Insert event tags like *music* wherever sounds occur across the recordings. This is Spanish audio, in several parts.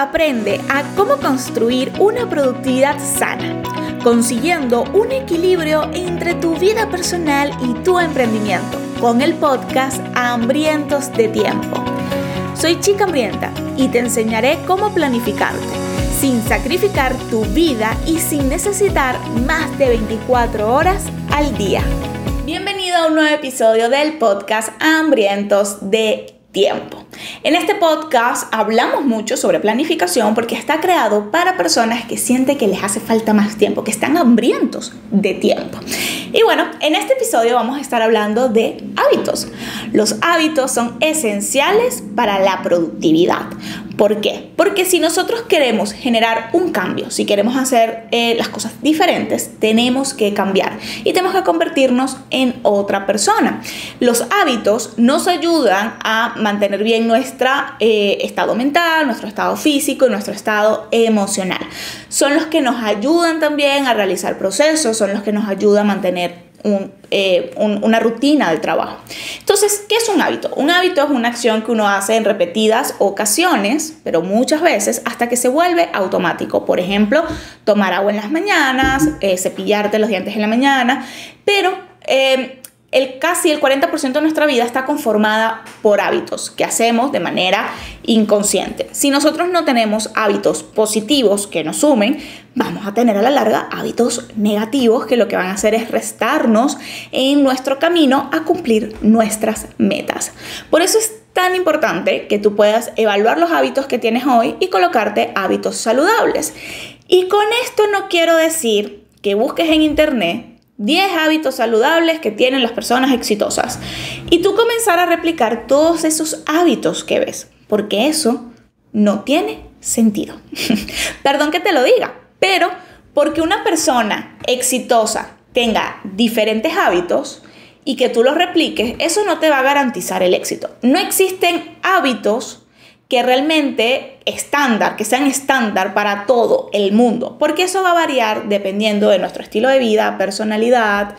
aprende a cómo construir una productividad sana, consiguiendo un equilibrio entre tu vida personal y tu emprendimiento con el podcast Hambrientos de Tiempo. Soy Chica Hambrienta y te enseñaré cómo planificarte sin sacrificar tu vida y sin necesitar más de 24 horas al día. Bienvenido a un nuevo episodio del podcast Hambrientos de Tiempo. En este podcast hablamos mucho sobre planificación porque está creado para personas que sienten que les hace falta más tiempo, que están hambrientos de tiempo. Y bueno, en este episodio vamos a estar hablando de hábitos. Los hábitos son esenciales para la productividad. ¿Por qué? Porque si nosotros queremos generar un cambio, si queremos hacer eh, las cosas diferentes, tenemos que cambiar y tenemos que convertirnos en otra persona. Los hábitos nos ayudan a mantener bien nuestro eh, estado mental, nuestro estado físico y nuestro estado emocional. Son los que nos ayudan también a realizar procesos, son los que nos ayudan a mantener eh, una rutina del trabajo. Entonces, ¿qué es un hábito? Un hábito es una acción que uno hace en repetidas ocasiones, pero muchas veces hasta que se vuelve automático. Por ejemplo, tomar agua en las mañanas, eh, cepillarte los dientes en la mañana, pero eh, el, casi el 40% de nuestra vida está conformada por hábitos que hacemos de manera inconsciente. Si nosotros no tenemos hábitos positivos que nos sumen, vamos a tener a la larga hábitos negativos que lo que van a hacer es restarnos en nuestro camino a cumplir nuestras metas. Por eso es tan importante que tú puedas evaluar los hábitos que tienes hoy y colocarte hábitos saludables. Y con esto no quiero decir que busques en internet 10 hábitos saludables que tienen las personas exitosas. Y tú comenzar a replicar todos esos hábitos que ves, porque eso no tiene sentido. *laughs* Perdón que te lo diga, pero porque una persona exitosa tenga diferentes hábitos y que tú los repliques, eso no te va a garantizar el éxito. No existen hábitos que realmente estándar, que sean estándar para todo el mundo, porque eso va a variar dependiendo de nuestro estilo de vida, personalidad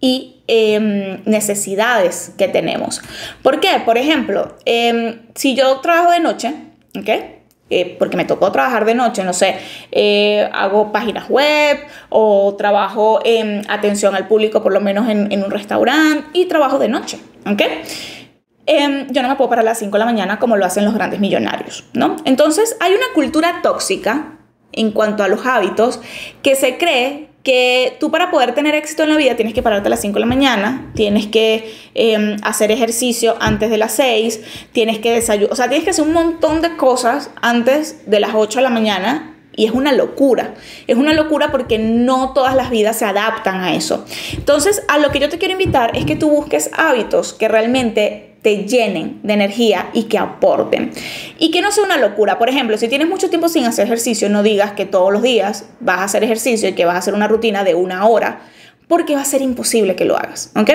y em, necesidades que tenemos. ¿Por qué? Por ejemplo, em, si yo trabajo de noche, ¿ok? Eh, porque me tocó trabajar de noche, no sé, eh, hago páginas web o trabajo en atención al público, por lo menos en, en un restaurante, y trabajo de noche, ¿ok? Em, yo no me puedo parar a las 5 de la mañana como lo hacen los grandes millonarios, ¿no? Entonces hay una cultura tóxica en cuanto a los hábitos que se cree que tú para poder tener éxito en la vida tienes que pararte a las 5 de la mañana, tienes que em, hacer ejercicio antes de las 6, tienes que desayunar, o sea, tienes que hacer un montón de cosas antes de las 8 de la mañana y es una locura. Es una locura porque no todas las vidas se adaptan a eso. Entonces, a lo que yo te quiero invitar es que tú busques hábitos que realmente te llenen de energía y que aporten. Y que no sea una locura. Por ejemplo, si tienes mucho tiempo sin hacer ejercicio, no digas que todos los días vas a hacer ejercicio y que vas a hacer una rutina de una hora porque va a ser imposible que lo hagas, ¿ok?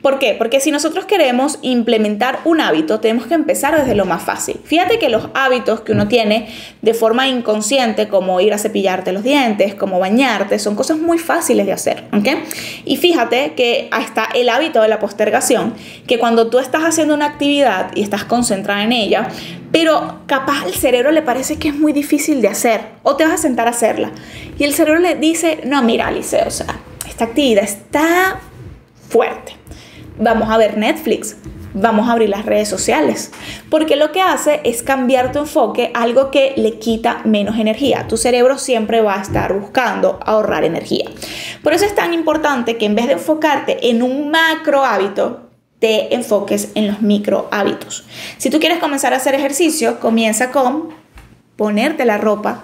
¿Por qué? Porque si nosotros queremos implementar un hábito, tenemos que empezar desde lo más fácil. Fíjate que los hábitos que uno tiene de forma inconsciente, como ir a cepillarte los dientes, como bañarte, son cosas muy fáciles de hacer, ¿ok? Y fíjate que hasta el hábito de la postergación, que cuando tú estás haciendo una actividad y estás concentrada en ella, pero capaz al cerebro le parece que es muy difícil de hacer, o te vas a sentar a hacerla, y el cerebro le dice, no, mira, Alice, o sea, esta actividad está fuerte. Vamos a ver Netflix, vamos a abrir las redes sociales, porque lo que hace es cambiar tu enfoque, algo que le quita menos energía. Tu cerebro siempre va a estar buscando ahorrar energía. Por eso es tan importante que en vez de enfocarte en un macro hábito, te enfoques en los micro hábitos. Si tú quieres comenzar a hacer ejercicio, comienza con ponerte la ropa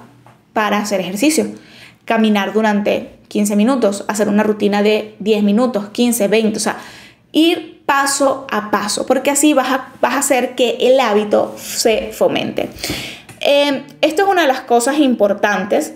para hacer ejercicio caminar durante 15 minutos, hacer una rutina de 10 minutos, 15, 20, o sea, ir paso a paso, porque así vas a, vas a hacer que el hábito se fomente. Eh, esto es una de las cosas importantes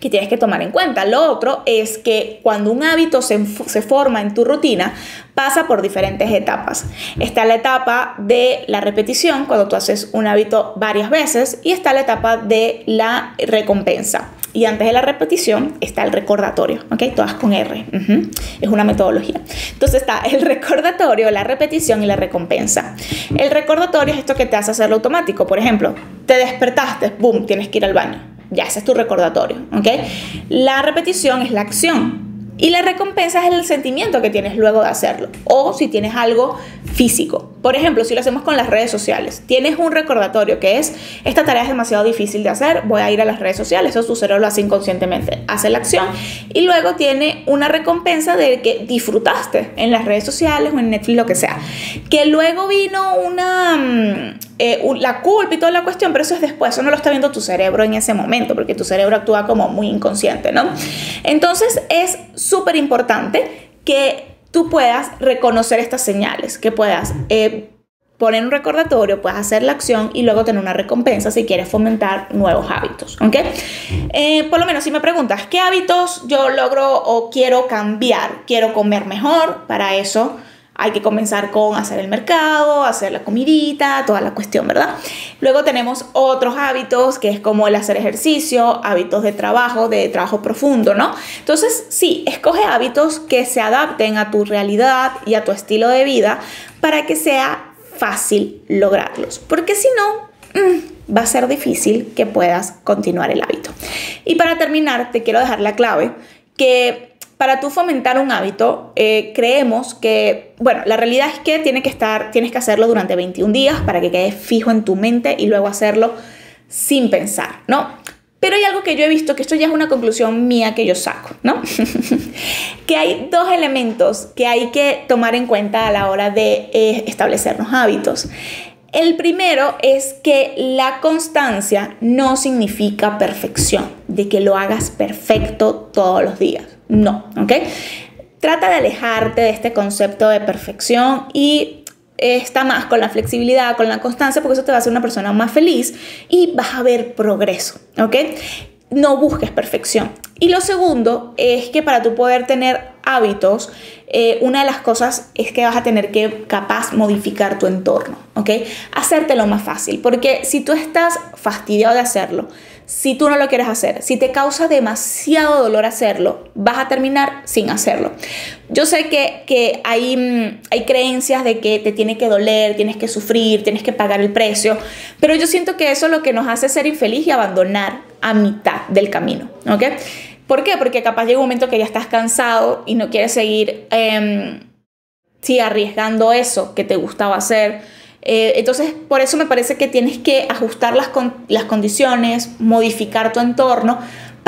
que tienes que tomar en cuenta. Lo otro es que cuando un hábito se, se, forma en tu rutina, pasa por diferentes etapas. Está la etapa de la repetición, cuando tú haces un hábito varias veces, y está la etapa de la recompensa. Y antes de la repetición está el recordatorio, ¿ok? Todas con R. Es una metodología. Entonces está el recordatorio, la repetición y la recompensa. El recordatorio es esto que te hace hacerlo automático. Por ejemplo, te despertaste, boom, tienes que ir al baño. Ya, ese es tu recordatorio, ¿ok? La repetición es la acción. Y la recompensa es el sentimiento que tienes luego de hacerlo. O si tienes algo físico. Por ejemplo, si lo hacemos con las redes sociales, tienes un recordatorio que es, esta tarea es demasiado difícil de hacer, voy a ir a las redes sociales, eso tu cerebro lo hace inconscientemente, hace la acción y luego tiene una recompensa de que disfrutaste en las redes sociales o en Netflix, lo que sea. Que luego vino una, mm, eh, la culpa y toda la cuestión, pero eso es después, eso no lo está viendo tu cerebro en ese momento, porque tu cerebro actúa como muy inconsciente, ¿no? Entonces es súper importante que tú puedas reconocer estas señales, que puedas eh, poner un recordatorio, puedas hacer la acción y luego tener una recompensa si quieres fomentar nuevos hábitos. ¿ok? Eh, por lo menos si me preguntas, ¿qué hábitos yo logro o quiero cambiar? Quiero comer mejor, para eso hay que comenzar con hacer el mercado, hacer la comidita, toda la cuestión, ¿verdad? Luego tenemos otros hábitos, que es como el hacer ejercicio, hábitos de trabajo, de trabajo profundo, ¿no? Entonces, sí, escoge hábitos que se adapten a tu realidad y a tu estilo de vida para que sea fácil lograrlos. Porque si no, mm, va a ser difícil que puedas continuar el hábito. Y para terminar, te quiero dejar la clave que para tú fomentar un hábito, eh, creemos que, bueno, la realidad es que, tiene que estar, tienes que hacerlo durante 21 días para que quede fijo en tu mente y luego hacerlo sin pensar, ¿no? Pero hay algo que yo he visto, que esto ya es una conclusión mía que yo saco, ¿no? *laughs* que hay dos elementos que hay que tomar en cuenta a la hora de eh, establecer los hábitos. El primero es que la constancia no significa perfección, de que lo hagas perfecto todos los días. No, ¿ok? Trata de alejarte de este concepto de perfección y está más con la flexibilidad, con la constancia, porque eso te va a hacer una persona más feliz y vas a ver progreso, ¿ok? No busques perfección. Y lo segundo es que para tú poder tener hábitos, eh, una de las cosas es que vas a tener que capaz modificar tu entorno, ¿ok? Hacértelo más fácil, porque si tú estás fastidiado de hacerlo, si tú no lo quieres hacer, si te causa demasiado dolor hacerlo, vas a terminar sin hacerlo. Yo sé que, hay, mm, hay creencias de que te tiene que doler, tienes que sufrir, tienes que pagar el precio, pero yo siento que eso es lo que nos hace ser infeliz y abandonar a mitad del camino, ¿ok? ¿Por qué? Porque capaz llega un momento que ya estás cansado y no quieres seguir eh, arriesgando eso que te gustaba hacer eh, entonces, por eso me parece que tienes que ajustar las, las condiciones, modificar tu entorno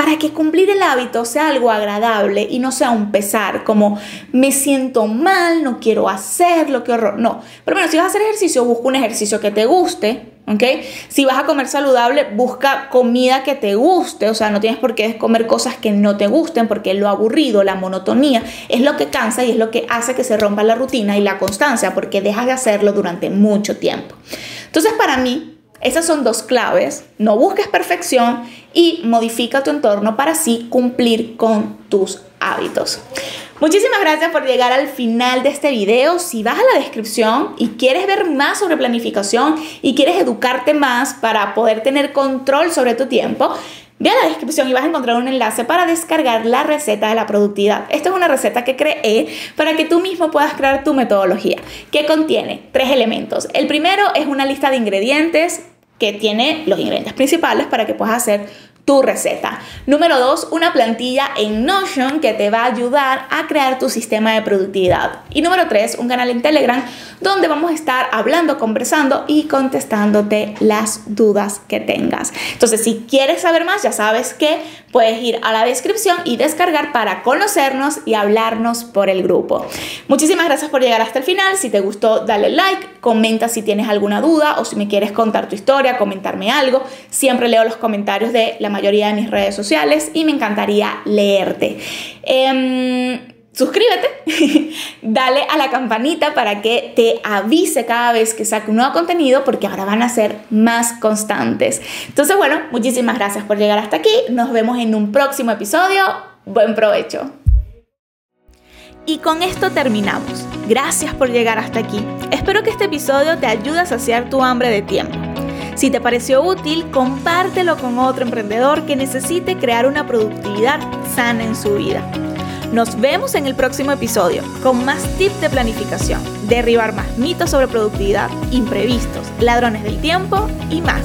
para que cumplir el hábito sea algo agradable y no sea un pesar, como me siento mal, no quiero hacerlo, qué horror. No, pero bueno, si vas a hacer ejercicio, busca un ejercicio que te guste, ¿ok? Si vas a comer saludable, busca comida que te guste, o sea, no tienes por qué comer cosas que no te gusten, porque lo aburrido, la monotonía, es lo que cansa y es lo que hace que se rompa la rutina y la constancia, porque dejas de hacerlo durante mucho tiempo. Entonces, para mí, esas son dos claves. No busques perfección y modifica tu entorno para así cumplir con tus hábitos. Muchísimas gracias por llegar al final de este video. Si vas a la descripción y quieres ver más sobre planificación y quieres educarte más para poder tener control sobre tu tiempo, Ve a la descripción y vas a encontrar un enlace para descargar la receta de la productividad. Esta es una receta que creé para que tú mismo puedas crear tu metodología, que contiene tres elementos. El primero es una lista de ingredientes que tiene los ingredientes principales para que puedas hacer tu receta. Número dos, una plantilla en Notion que te va a ayudar a crear tu sistema de productividad. Y número tres, un canal en Telegram donde vamos a estar hablando, conversando y contestándote las dudas que tengas. Entonces, si quieres saber más, ya sabes que puedes ir a la descripción y descargar para conocernos y hablarnos por el grupo. Muchísimas gracias por llegar hasta el final. Si te gustó, dale like, comenta si tienes alguna duda o si me quieres contar tu historia, comentarme algo. Siempre leo los comentarios de la mayoría de mis redes sociales y me encantaría leerte. Em, suscríbete, *laughs* dale a la campanita para que te avise cada vez que saque un nuevo contenido porque ahora van a ser más constantes. Entonces, bueno, muchísimas gracias por llegar hasta aquí. Nos vemos en un próximo episodio. Buen provecho. Y con esto terminamos. Gracias por llegar hasta aquí. Espero que este episodio te ayude a saciar tu hambre de tiempo. Si te pareció útil, compártelo con otro emprendedor que necesite crear una productividad sana en su vida. Nos vemos en el próximo episodio con más tips de planificación, derribar más mitos sobre productividad, imprevistos, ladrones del tiempo y más.